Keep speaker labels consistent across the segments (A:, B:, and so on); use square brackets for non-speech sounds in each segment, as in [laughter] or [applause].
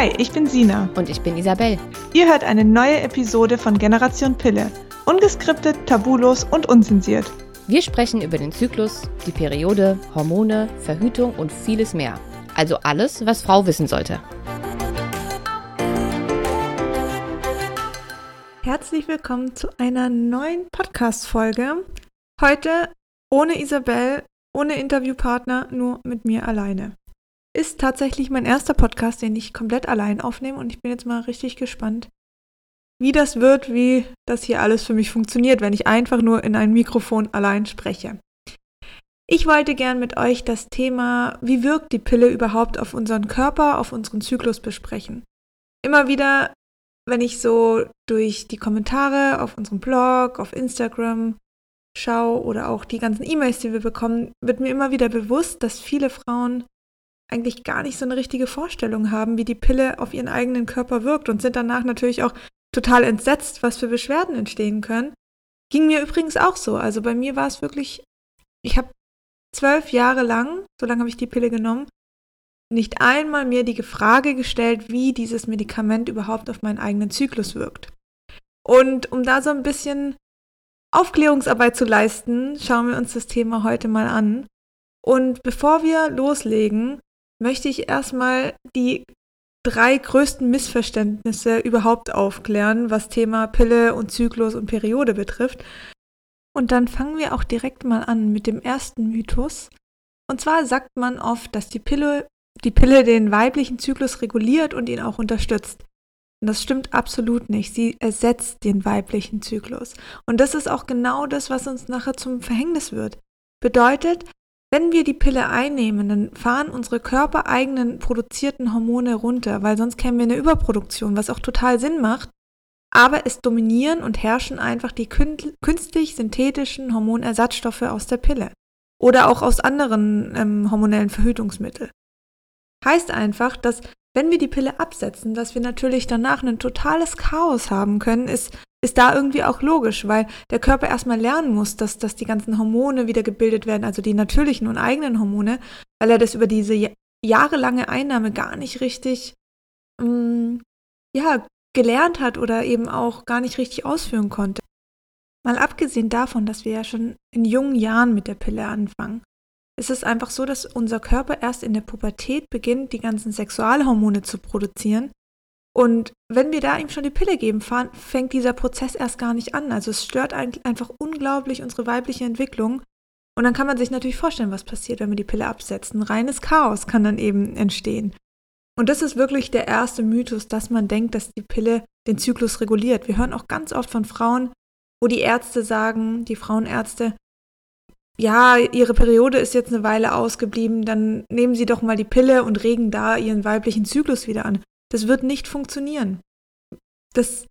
A: Hi, ich bin Sina.
B: Und ich bin Isabel.
A: Ihr hört eine neue Episode von Generation Pille. Ungeskriptet, tabulos und unzensiert.
B: Wir sprechen über den Zyklus, die Periode, Hormone, Verhütung und vieles mehr. Also alles, was Frau wissen sollte.
A: Herzlich willkommen zu einer neuen Podcast-Folge. Heute ohne Isabel, ohne Interviewpartner, nur mit mir alleine ist tatsächlich mein erster Podcast, den ich komplett allein aufnehme und ich bin jetzt mal richtig gespannt, wie das wird, wie das hier alles für mich funktioniert, wenn ich einfach nur in ein Mikrofon allein spreche. Ich wollte gern mit euch das Thema, wie wirkt die Pille überhaupt auf unseren Körper, auf unseren Zyklus besprechen. Immer wieder, wenn ich so durch die Kommentare auf unserem Blog, auf Instagram schaue oder auch die ganzen E-Mails, die wir bekommen, wird mir immer wieder bewusst, dass viele Frauen eigentlich gar nicht so eine richtige Vorstellung haben, wie die Pille auf ihren eigenen Körper wirkt und sind danach natürlich auch total entsetzt, was für Beschwerden entstehen können. Ging mir übrigens auch so. Also bei mir war es wirklich, ich habe zwölf Jahre lang, so lange habe ich die Pille genommen, nicht einmal mir die Frage gestellt, wie dieses Medikament überhaupt auf meinen eigenen Zyklus wirkt. Und um da so ein bisschen Aufklärungsarbeit zu leisten, schauen wir uns das Thema heute mal an. Und bevor wir loslegen, möchte ich erstmal die drei größten Missverständnisse überhaupt aufklären, was Thema Pille und Zyklus und Periode betrifft. Und dann fangen wir auch direkt mal an mit dem ersten Mythos. Und zwar sagt man oft, dass die Pille, die Pille den weiblichen Zyklus reguliert und ihn auch unterstützt. Und das stimmt absolut nicht. Sie ersetzt den weiblichen Zyklus. Und das ist auch genau das, was uns nachher zum Verhängnis wird. Bedeutet, wenn wir die Pille einnehmen, dann fahren unsere körpereigenen produzierten Hormone runter, weil sonst kämen wir eine Überproduktion, was auch total Sinn macht. Aber es dominieren und herrschen einfach die künstlich synthetischen Hormonersatzstoffe aus der Pille oder auch aus anderen ähm, hormonellen Verhütungsmitteln. Heißt einfach, dass wenn wir die Pille absetzen, dass wir natürlich danach ein totales Chaos haben können, ist ist da irgendwie auch logisch, weil der Körper erstmal lernen muss, dass, dass die ganzen Hormone wieder gebildet werden, also die natürlichen und eigenen Hormone, weil er das über diese jahrelange Einnahme gar nicht richtig, ähm, ja, gelernt hat oder eben auch gar nicht richtig ausführen konnte. Mal abgesehen davon, dass wir ja schon in jungen Jahren mit der Pille anfangen, ist es einfach so, dass unser Körper erst in der Pubertät beginnt, die ganzen Sexualhormone zu produzieren und wenn wir da ihm schon die Pille geben, fängt dieser Prozess erst gar nicht an. Also es stört einfach unglaublich unsere weibliche Entwicklung. Und dann kann man sich natürlich vorstellen, was passiert, wenn wir die Pille absetzen. Reines Chaos kann dann eben entstehen. Und das ist wirklich der erste Mythos, dass man denkt, dass die Pille den Zyklus reguliert. Wir hören auch ganz oft von Frauen, wo die Ärzte sagen, die Frauenärzte, ja, ihre Periode ist jetzt eine Weile ausgeblieben, dann nehmen Sie doch mal die Pille und regen da Ihren weiblichen Zyklus wieder an. Das wird nicht funktionieren. Das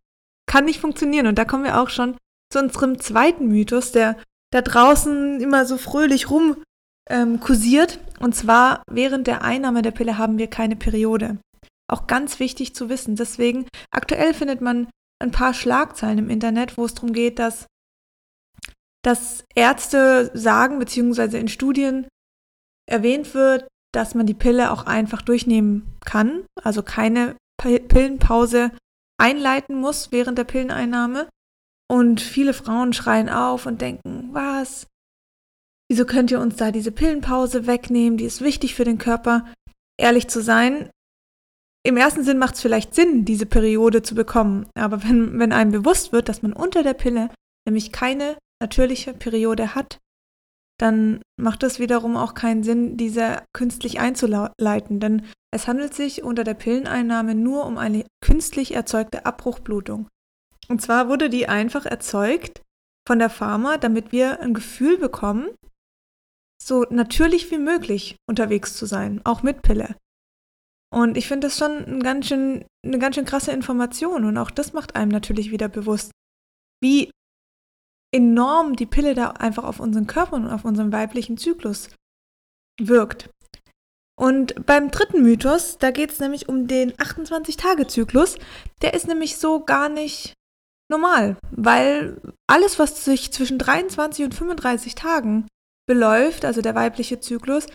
A: kann nicht funktionieren. Und da kommen wir auch schon zu unserem zweiten Mythos, der da draußen immer so fröhlich rum ähm, kursiert. Und zwar, während der Einnahme der Pille haben wir keine Periode. Auch ganz wichtig zu wissen. Deswegen, aktuell findet man ein paar Schlagzeilen im Internet, wo es darum geht, dass, dass Ärzte sagen, beziehungsweise in Studien erwähnt wird, dass man die Pille auch einfach durchnehmen kann, also keine Pillenpause einleiten muss während der Pilleneinnahme. Und viele Frauen schreien auf und denken, was? Wieso könnt ihr uns da diese Pillenpause wegnehmen? Die ist wichtig für den Körper. Ehrlich zu sein, im ersten Sinn macht es vielleicht Sinn, diese Periode zu bekommen. Aber wenn, wenn einem bewusst wird, dass man unter der Pille nämlich keine natürliche Periode hat, dann macht es wiederum auch keinen Sinn, diese künstlich einzuleiten, denn es handelt sich unter der Pilleneinnahme nur um eine künstlich erzeugte Abbruchblutung. Und zwar wurde die einfach erzeugt von der Pharma, damit wir ein Gefühl bekommen, so natürlich wie möglich unterwegs zu sein, auch mit Pille. Und ich finde das schon ein ganz schön, eine ganz schön krasse Information und auch das macht einem natürlich wieder bewusst, wie enorm die Pille da einfach auf unseren Körper und auf unseren weiblichen Zyklus wirkt. Und beim dritten Mythos, da geht es nämlich um den 28-Tage-Zyklus. Der ist nämlich so gar nicht normal, weil alles, was sich zwischen 23 und 35 Tagen beläuft, also der weibliche Zyklus,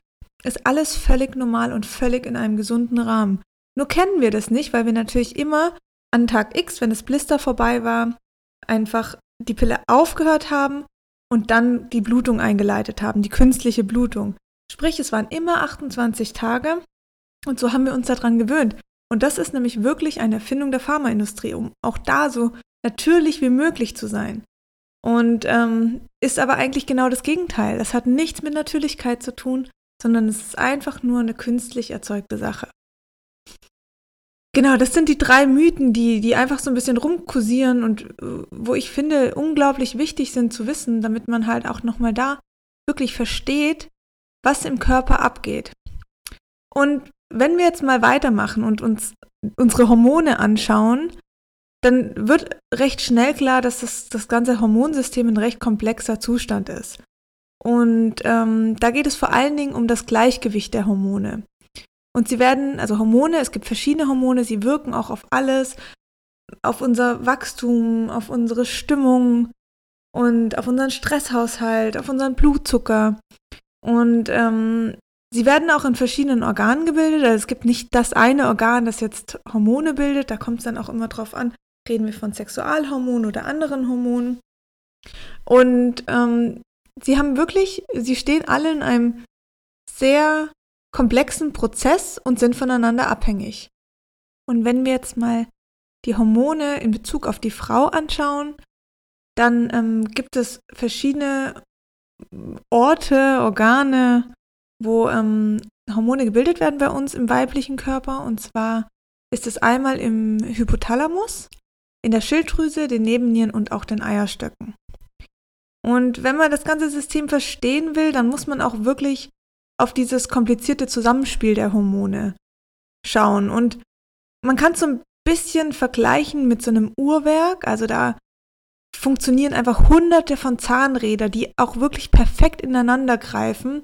A: ist alles völlig normal und völlig in einem gesunden Rahmen. Nur kennen wir das nicht, weil wir natürlich immer an Tag X, wenn das Blister vorbei war, einfach die Pille aufgehört haben und dann die Blutung eingeleitet haben, die künstliche Blutung. Sprich, es waren immer 28 Tage und so haben wir uns daran gewöhnt. Und das ist nämlich wirklich eine Erfindung der Pharmaindustrie, um auch da so natürlich wie möglich zu sein. Und ähm, ist aber eigentlich genau das Gegenteil. Das hat nichts mit Natürlichkeit zu tun, sondern es ist einfach nur eine künstlich erzeugte Sache. Genau, das sind die drei Mythen, die, die einfach so ein bisschen rumkursieren und äh, wo ich finde, unglaublich wichtig sind zu wissen, damit man halt auch nochmal da wirklich versteht, was im Körper abgeht. Und wenn wir jetzt mal weitermachen und uns unsere Hormone anschauen, dann wird recht schnell klar, dass das, das ganze Hormonsystem ein recht komplexer Zustand ist. Und ähm, da geht es vor allen Dingen um das Gleichgewicht der Hormone. Und sie werden, also Hormone, es gibt verschiedene Hormone, sie wirken auch auf alles, auf unser Wachstum, auf unsere Stimmung und auf unseren Stresshaushalt, auf unseren Blutzucker. Und ähm, sie werden auch in verschiedenen Organen gebildet. Also es gibt nicht das eine Organ, das jetzt Hormone bildet. Da kommt es dann auch immer drauf an, reden wir von Sexualhormonen oder anderen Hormonen. Und ähm, sie haben wirklich, sie stehen alle in einem sehr komplexen Prozess und sind voneinander abhängig. Und wenn wir jetzt mal die Hormone in Bezug auf die Frau anschauen, dann ähm, gibt es verschiedene Orte, Organe, wo ähm, Hormone gebildet werden bei uns im weiblichen Körper. Und zwar ist es einmal im Hypothalamus, in der Schilddrüse, den Nebennieren und auch den Eierstöcken. Und wenn man das ganze System verstehen will, dann muss man auch wirklich auf dieses komplizierte Zusammenspiel der Hormone schauen. Und man kann es so ein bisschen vergleichen mit so einem Uhrwerk. Also da funktionieren einfach hunderte von Zahnräder, die auch wirklich perfekt ineinander greifen.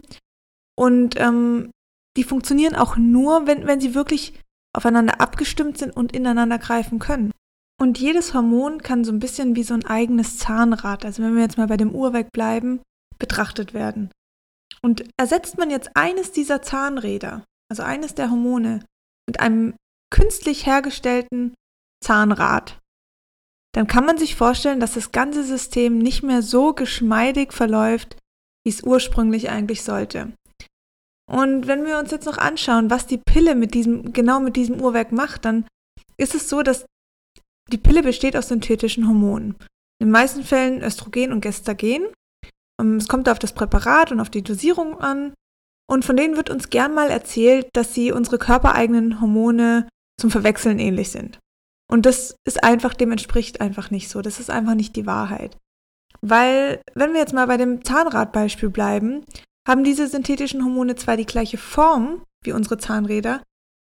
A: Und ähm, die funktionieren auch nur, wenn, wenn sie wirklich aufeinander abgestimmt sind und ineinander greifen können. Und jedes Hormon kann so ein bisschen wie so ein eigenes Zahnrad, also wenn wir jetzt mal bei dem Uhrwerk bleiben, betrachtet werden. Und ersetzt man jetzt eines dieser Zahnräder, also eines der Hormone, mit einem künstlich hergestellten Zahnrad, dann kann man sich vorstellen, dass das ganze System nicht mehr so geschmeidig verläuft, wie es ursprünglich eigentlich sollte. Und wenn wir uns jetzt noch anschauen, was die Pille mit diesem, genau mit diesem Uhrwerk macht, dann ist es so, dass die Pille besteht aus synthetischen Hormonen. In den meisten Fällen Östrogen und Gestagen. Ähm, es kommt auf das Präparat und auf die Dosierung an. Und von denen wird uns gern mal erzählt, dass sie unsere körpereigenen Hormone zum Verwechseln ähnlich sind. Und das ist einfach, dem entspricht einfach nicht so. Das ist einfach nicht die Wahrheit. Weil, wenn wir jetzt mal bei dem Zahnradbeispiel bleiben, haben diese synthetischen Hormone zwar die gleiche Form wie unsere Zahnräder,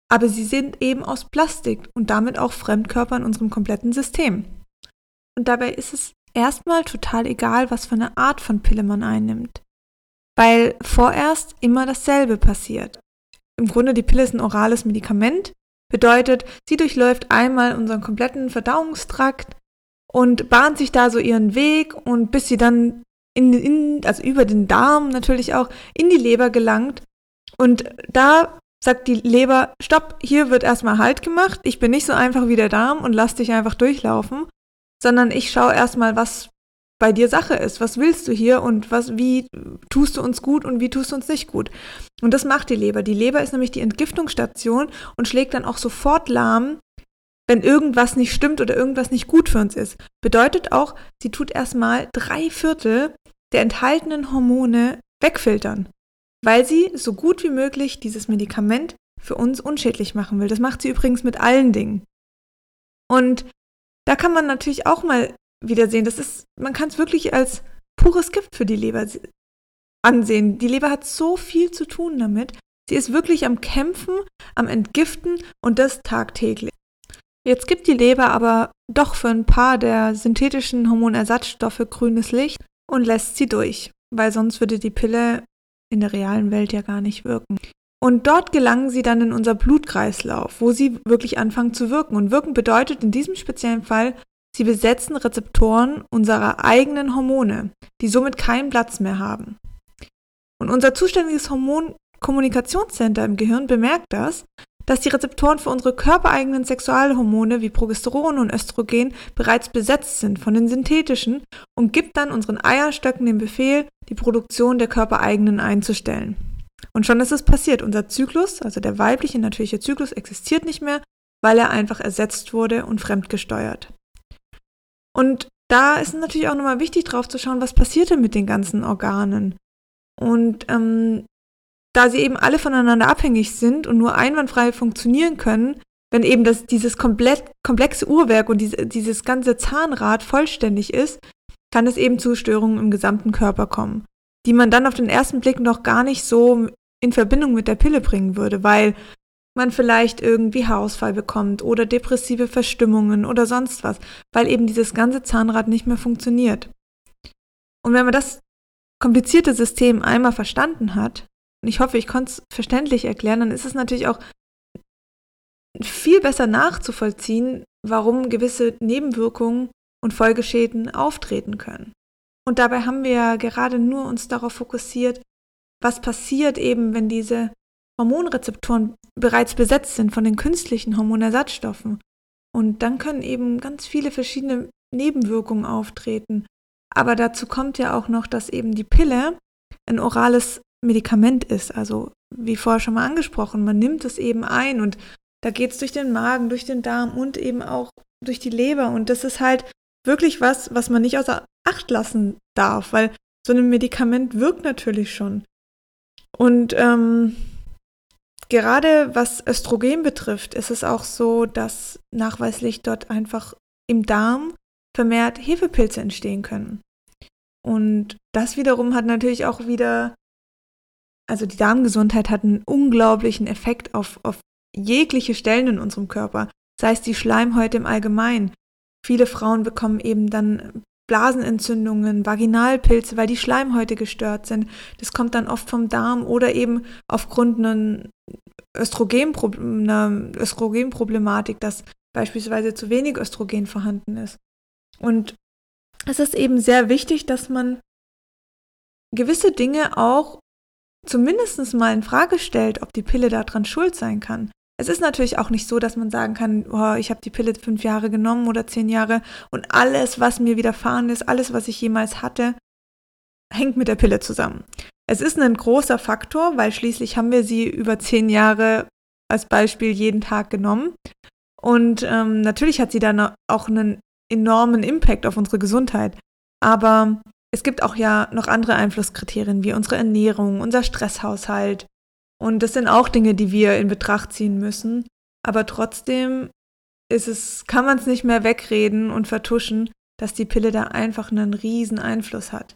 A: aber sie sind eben aus Plastik und damit auch Fremdkörper in unserem kompletten System. Und dabei ist es erstmal total egal, was für eine Art von Pille man einnimmt, weil vorerst immer dasselbe passiert. Im Grunde die Pille ist ein orales Medikament, bedeutet, sie durchläuft einmal unseren kompletten Verdauungstrakt und bahnt sich da so ihren Weg und bis sie dann in, in, also über den Darm natürlich auch in die Leber gelangt und da sagt die Leber, stopp, hier wird erstmal Halt gemacht. Ich bin nicht so einfach wie der Darm und lass dich einfach durchlaufen, sondern ich schaue erstmal, was bei dir Sache ist. Was willst du hier und was, wie tust du uns gut und wie tust du uns nicht gut? Und das macht die Leber. Die Leber ist nämlich die Entgiftungsstation und schlägt dann auch sofort lahm, wenn irgendwas nicht stimmt oder irgendwas nicht gut für uns ist. Bedeutet auch, sie tut erstmal drei Viertel der enthaltenen Hormone wegfiltern weil sie so gut wie möglich dieses Medikament für uns unschädlich machen will. Das macht sie übrigens mit allen Dingen. Und da kann man natürlich auch mal wieder sehen, das ist, man kann es wirklich als pures Gift für die Leber ansehen. Die Leber hat so viel zu tun damit. Sie ist wirklich am Kämpfen, am Entgiften und das tagtäglich. Jetzt gibt die Leber aber doch für ein paar der synthetischen Hormonersatzstoffe grünes Licht und lässt sie durch, weil sonst würde die Pille in der realen Welt ja gar nicht wirken. Und dort gelangen sie dann in unser Blutkreislauf, wo sie wirklich anfangen zu wirken. Und wirken bedeutet in diesem speziellen Fall, sie besetzen Rezeptoren unserer eigenen Hormone, die somit keinen Platz mehr haben. Und unser zuständiges Hormonkommunikationscenter im Gehirn bemerkt das, dass die Rezeptoren für unsere körpereigenen Sexualhormone wie Progesteron und Östrogen bereits besetzt sind von den synthetischen und gibt dann unseren Eierstöcken den Befehl, die Produktion der körpereigenen einzustellen. Und schon ist es passiert. Unser Zyklus, also der weibliche natürliche Zyklus, existiert nicht mehr, weil er einfach ersetzt wurde und fremdgesteuert. Und da ist natürlich auch nochmal wichtig drauf zu schauen, was passiert denn mit den ganzen Organen. Und ähm, da sie eben alle voneinander abhängig sind und nur einwandfrei funktionieren können, wenn eben das, dieses komplett, komplexe Uhrwerk und diese, dieses ganze Zahnrad vollständig ist, kann es eben zu Störungen im gesamten Körper kommen, die man dann auf den ersten Blick noch gar nicht so in Verbindung mit der Pille bringen würde, weil man vielleicht irgendwie Haarausfall bekommt oder depressive Verstimmungen oder sonst was, weil eben dieses ganze Zahnrad nicht mehr funktioniert. Und wenn man das komplizierte System einmal verstanden hat, und ich hoffe, ich konnte es verständlich erklären, dann ist es natürlich auch viel besser nachzuvollziehen, warum gewisse Nebenwirkungen und Folgeschäden auftreten können. Und dabei haben wir ja gerade nur uns darauf fokussiert, was passiert eben, wenn diese Hormonrezeptoren bereits besetzt sind von den künstlichen Hormonersatzstoffen. Und dann können eben ganz viele verschiedene Nebenwirkungen auftreten. Aber dazu kommt ja auch noch, dass eben die Pille ein orales Medikament ist. Also wie vorher schon mal angesprochen, man nimmt es eben ein und da geht es durch den Magen, durch den Darm und eben auch durch die Leber. Und das ist halt wirklich was, was man nicht außer Acht lassen darf, weil so ein Medikament wirkt natürlich schon. Und ähm, gerade was Östrogen betrifft, ist es auch so, dass nachweislich dort einfach im Darm vermehrt Hefepilze entstehen können. Und das wiederum hat natürlich auch wieder also die Darmgesundheit hat einen unglaublichen Effekt auf, auf jegliche Stellen in unserem Körper, sei es die Schleimhäute im Allgemeinen. Viele Frauen bekommen eben dann Blasenentzündungen, Vaginalpilze, weil die Schleimhäute gestört sind. Das kommt dann oft vom Darm oder eben aufgrund einer, einer Östrogenproblematik, dass beispielsweise zu wenig Östrogen vorhanden ist. Und es ist eben sehr wichtig, dass man gewisse Dinge auch zumindest mal in Frage stellt, ob die Pille daran schuld sein kann. Es ist natürlich auch nicht so, dass man sagen kann, oh, ich habe die Pille fünf Jahre genommen oder zehn Jahre und alles, was mir widerfahren ist, alles, was ich jemals hatte, hängt mit der Pille zusammen. Es ist ein großer Faktor, weil schließlich haben wir sie über zehn Jahre als Beispiel jeden Tag genommen. Und ähm, natürlich hat sie dann auch einen enormen Impact auf unsere Gesundheit. Aber es gibt auch ja noch andere Einflusskriterien wie unsere Ernährung, unser Stresshaushalt. Und das sind auch Dinge, die wir in Betracht ziehen müssen. Aber trotzdem ist es, kann man es nicht mehr wegreden und vertuschen, dass die Pille da einfach einen riesen Einfluss hat.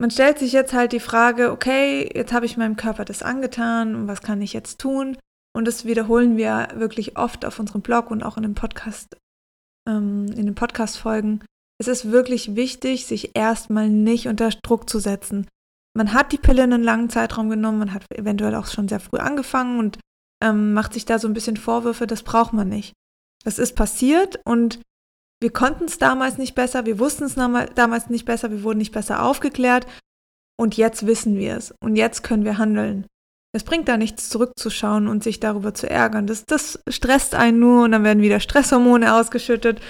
A: Man stellt sich jetzt halt die Frage, okay, jetzt habe ich meinem Körper das angetan und was kann ich jetzt tun? Und das wiederholen wir wirklich oft auf unserem Blog und auch in dem Podcast, ähm, in den Podcast-Folgen, es ist wirklich wichtig, sich erstmal nicht unter Druck zu setzen. Man hat die Pille in einen langen Zeitraum genommen, man hat eventuell auch schon sehr früh angefangen und ähm, macht sich da so ein bisschen Vorwürfe, das braucht man nicht. Das ist passiert und wir konnten es damals nicht besser, wir wussten es damals nicht besser, wir wurden nicht besser aufgeklärt und jetzt wissen wir es und jetzt können wir handeln. Es bringt da nichts zurückzuschauen und sich darüber zu ärgern. Das, das stresst einen nur und dann werden wieder Stresshormone ausgeschüttet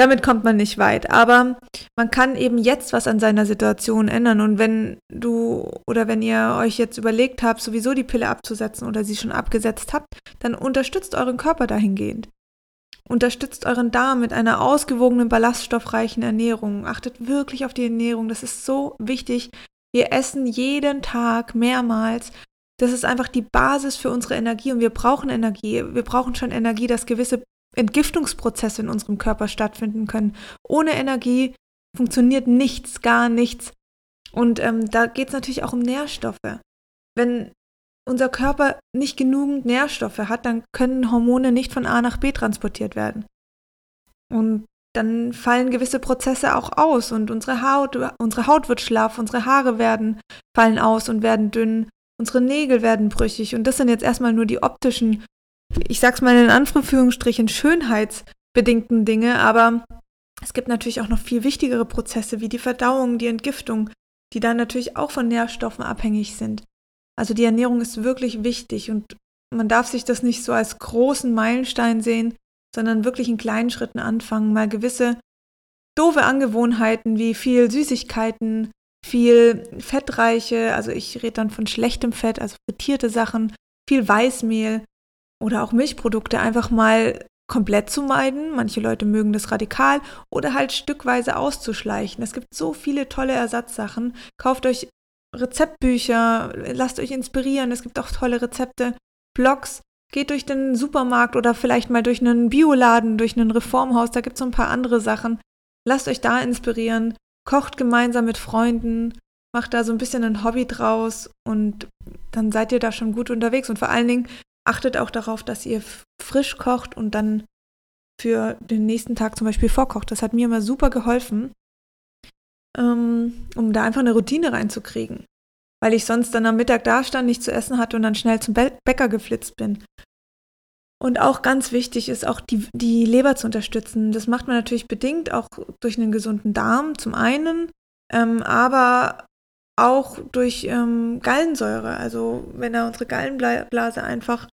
A: damit kommt man nicht weit. Aber man kann eben jetzt was an seiner Situation ändern. Und wenn du oder wenn ihr euch jetzt überlegt habt, sowieso die Pille abzusetzen oder sie schon abgesetzt habt, dann unterstützt euren Körper dahingehend. Unterstützt euren Darm mit einer ausgewogenen, ballaststoffreichen Ernährung. Achtet wirklich auf die Ernährung. Das ist so wichtig. Wir essen jeden Tag mehrmals. Das ist einfach die Basis für unsere Energie und wir brauchen Energie. Wir brauchen schon Energie, dass gewisse Entgiftungsprozesse in unserem Körper stattfinden können. Ohne Energie funktioniert nichts, gar nichts. Und ähm, da geht es natürlich auch um Nährstoffe. Wenn unser Körper nicht genügend Nährstoffe hat, dann können Hormone nicht von A nach B transportiert werden. Und dann fallen gewisse Prozesse auch aus und unsere Haut, unsere Haut wird schlaff, unsere Haare werden, fallen aus und werden dünn, unsere Nägel werden brüchig. Und das sind jetzt erstmal nur die optischen ich sag's mal in Anführungsstrichen, schönheitsbedingten Dinge, aber es gibt natürlich auch noch viel wichtigere Prozesse wie die Verdauung, die Entgiftung, die dann natürlich auch von Nährstoffen abhängig sind. Also die Ernährung ist wirklich wichtig und man darf sich das nicht so als großen Meilenstein sehen, sondern wirklich in kleinen Schritten anfangen, mal gewisse doofe Angewohnheiten wie viel Süßigkeiten, viel fettreiche, also ich rede dann von schlechtem Fett, also frittierte Sachen, viel Weißmehl oder auch Milchprodukte einfach mal komplett zu meiden. Manche Leute mögen das radikal oder halt stückweise auszuschleichen. Es gibt so viele tolle Ersatzsachen. Kauft euch Rezeptbücher, lasst euch inspirieren. Es gibt auch tolle Rezepte, Blogs. Geht durch den Supermarkt oder vielleicht mal durch einen Bioladen, durch ein Reformhaus. Da gibt es so ein paar andere Sachen. Lasst euch da inspirieren. Kocht gemeinsam mit Freunden. Macht da so ein bisschen ein Hobby draus und dann seid ihr da schon gut unterwegs. Und vor allen Dingen achtet auch darauf, dass ihr frisch kocht und dann für den nächsten Tag zum Beispiel vorkocht. Das hat mir immer super geholfen, ähm, um da einfach eine Routine reinzukriegen. Weil ich sonst dann am Mittag da stand, nichts zu essen hatte und dann schnell zum Bäcker geflitzt bin. Und auch ganz wichtig ist auch die, die Leber zu unterstützen. Das macht man natürlich bedingt auch durch einen gesunden Darm zum einen, ähm, aber auch durch ähm, Gallensäure. Also wenn er unsere Gallenblase einfach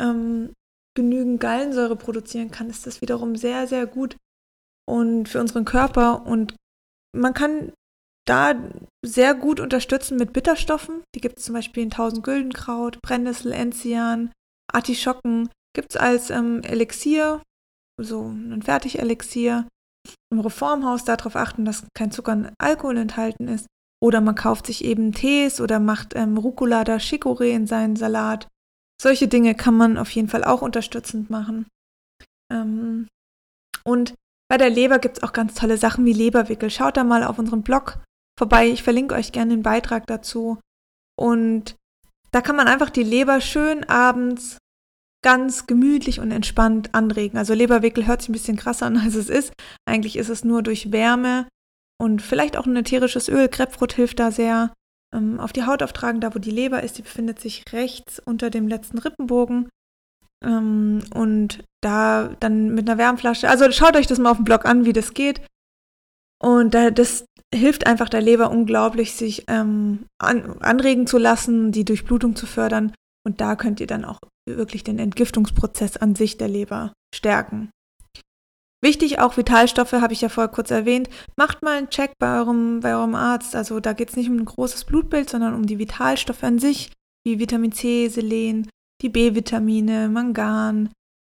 A: ähm, genügend Gallensäure produzieren kann, ist das wiederum sehr, sehr gut und für unseren Körper. Und man kann da sehr gut unterstützen mit Bitterstoffen. Die gibt es zum Beispiel in 1000 Güldenkraut, Brennnessel, Enzian, Artischocken. Gibt es als ähm, Elixier, so ein Fertigelixier. Im Reformhaus darauf achten, dass kein Zucker und Alkohol enthalten ist. Oder man kauft sich eben Tees oder macht ähm, Rucola oder Chicorée in seinen Salat. Solche Dinge kann man auf jeden Fall auch unterstützend machen. Ähm, und bei der Leber gibt es auch ganz tolle Sachen wie Leberwickel. Schaut da mal auf unserem Blog vorbei. Ich verlinke euch gerne den Beitrag dazu. Und da kann man einfach die Leber schön abends ganz gemütlich und entspannt anregen. Also Leberwickel hört sich ein bisschen krasser an, [laughs] als es ist. Eigentlich ist es nur durch Wärme und vielleicht auch ein ätherisches Öl. Grapefruit hilft da sehr. Ähm, auf die Haut auftragen, da wo die Leber ist. Die befindet sich rechts unter dem letzten Rippenbogen. Ähm, und da dann mit einer Wärmflasche. Also schaut euch das mal auf dem Blog an, wie das geht. Und da, das hilft einfach der Leber unglaublich, sich ähm, an, anregen zu lassen, die Durchblutung zu fördern. Und da könnt ihr dann auch wirklich den Entgiftungsprozess an sich der Leber stärken. Wichtig auch Vitalstoffe, habe ich ja vorher kurz erwähnt. Macht mal einen Check bei eurem, bei eurem Arzt. Also da geht es nicht um ein großes Blutbild, sondern um die Vitalstoffe an sich, wie Vitamin C, Selen, die B-Vitamine, Mangan,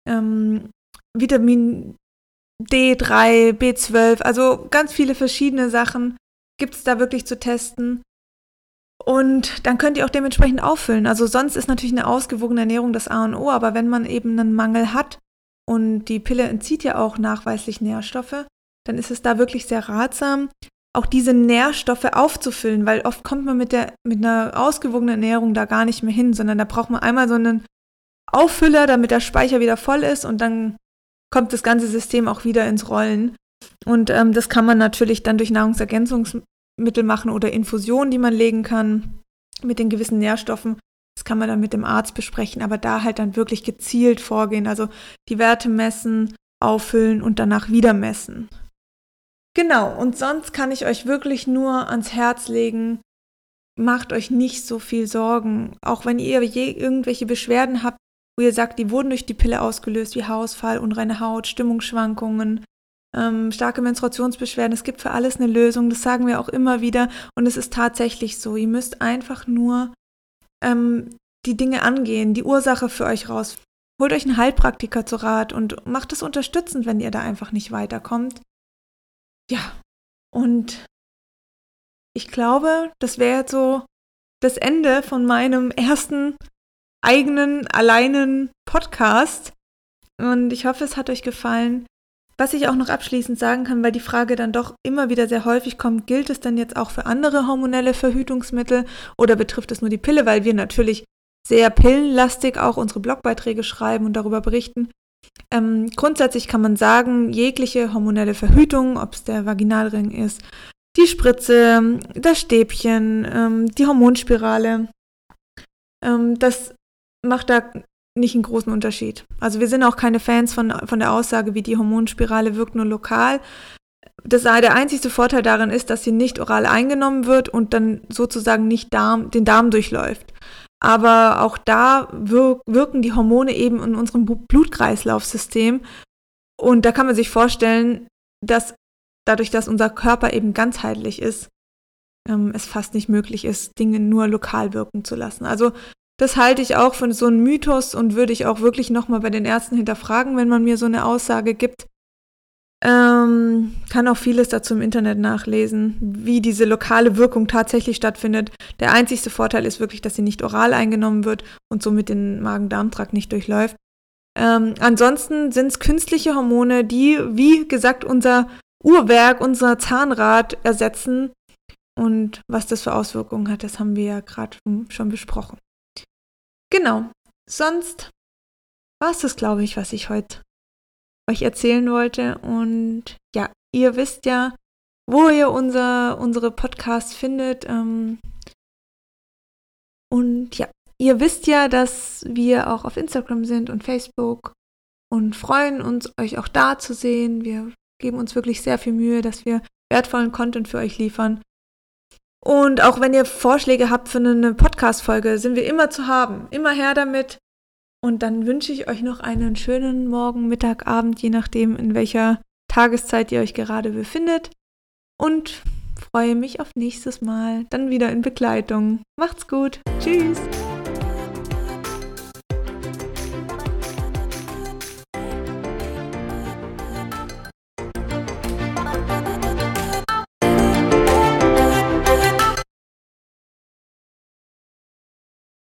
A: ähm, Vitamin D3, B12, also ganz viele verschiedene Sachen gibt es da wirklich zu testen. Und dann könnt ihr auch dementsprechend auffüllen. Also sonst ist natürlich eine ausgewogene Ernährung das A und O, aber wenn man eben einen Mangel hat, und die Pille entzieht ja auch nachweislich Nährstoffe, dann ist es da wirklich sehr ratsam, auch diese Nährstoffe aufzufüllen, weil oft kommt man mit, der, mit einer ausgewogenen Ernährung da gar nicht mehr hin, sondern da braucht man einmal so einen Auffüller, damit der Speicher wieder voll ist und dann kommt das ganze System auch wieder ins Rollen. Und ähm, das kann man natürlich dann durch Nahrungsergänzungsmittel machen oder Infusionen, die man legen kann mit den gewissen Nährstoffen. Kann man dann mit dem Arzt besprechen, aber da halt dann wirklich gezielt vorgehen. Also die Werte messen, auffüllen und danach wieder messen. Genau, und sonst kann ich euch wirklich nur ans Herz legen, macht euch nicht so viel Sorgen. Auch wenn ihr je irgendwelche Beschwerden habt, wo ihr sagt, die wurden durch die Pille ausgelöst, wie Haarausfall, unreine Haut, Stimmungsschwankungen, ähm, starke Menstruationsbeschwerden. Es gibt für alles eine Lösung, das sagen wir auch immer wieder. Und es ist tatsächlich so. Ihr müsst einfach nur ähm, die Dinge angehen, die Ursache für euch raus. Holt euch einen Heilpraktiker zu Rat und macht es unterstützend, wenn ihr da einfach nicht weiterkommt. Ja, und ich glaube, das wäre jetzt so das Ende von meinem ersten eigenen, alleinen Podcast. Und ich hoffe, es hat euch gefallen. Was ich auch noch abschließend sagen kann, weil die Frage dann doch immer wieder sehr häufig kommt, gilt es denn jetzt auch für andere hormonelle Verhütungsmittel oder betrifft es nur die Pille, weil wir natürlich sehr pillenlastig auch unsere Blogbeiträge schreiben und darüber berichten. Ähm, grundsätzlich kann man sagen, jegliche hormonelle Verhütung, ob es der Vaginalring ist, die Spritze, das Stäbchen, ähm, die Hormonspirale, ähm, das macht da nicht einen großen Unterschied. Also wir sind auch keine Fans von, von der Aussage, wie die Hormonspirale wirkt nur lokal. Das, der einzige Vorteil darin ist, dass sie nicht oral eingenommen wird und dann sozusagen nicht Darm, den Darm durchläuft. Aber auch da wir wirken die Hormone eben in unserem Blutkreislaufsystem. Und da kann man sich vorstellen, dass dadurch, dass unser Körper eben ganzheitlich ist, ähm, es fast nicht möglich ist, Dinge nur lokal wirken zu lassen. Also das halte ich auch für so einen Mythos und würde ich auch wirklich nochmal bei den Ärzten hinterfragen, wenn man mir so eine Aussage gibt. Ähm, kann auch vieles dazu im Internet nachlesen, wie diese lokale Wirkung tatsächlich stattfindet. Der einzigste Vorteil ist wirklich, dass sie nicht oral eingenommen wird und somit den Magen-Darm-Trakt nicht durchläuft. Ähm, ansonsten sind es künstliche Hormone, die, wie gesagt, unser Uhrwerk, unser Zahnrad ersetzen. Und was das für Auswirkungen hat, das haben wir ja gerade schon besprochen. Genau. Sonst war es das, glaube ich, was ich heute euch erzählen wollte. Und ja, ihr wisst ja, wo ihr unser, unsere Podcasts findet. Ähm, und ja, ihr wisst ja, dass wir auch auf Instagram sind und Facebook und freuen uns, euch auch da zu sehen. Wir geben uns wirklich sehr viel Mühe, dass wir wertvollen Content für euch liefern. Und auch wenn ihr Vorschläge habt für eine Podcast-Folge, sind wir immer zu haben. Immer her damit. Und dann wünsche ich euch noch einen schönen Morgen, Mittag, Abend, je nachdem, in welcher Tageszeit ihr euch gerade befindet. Und freue mich auf nächstes Mal. Dann wieder in Begleitung. Macht's gut. Tschüss.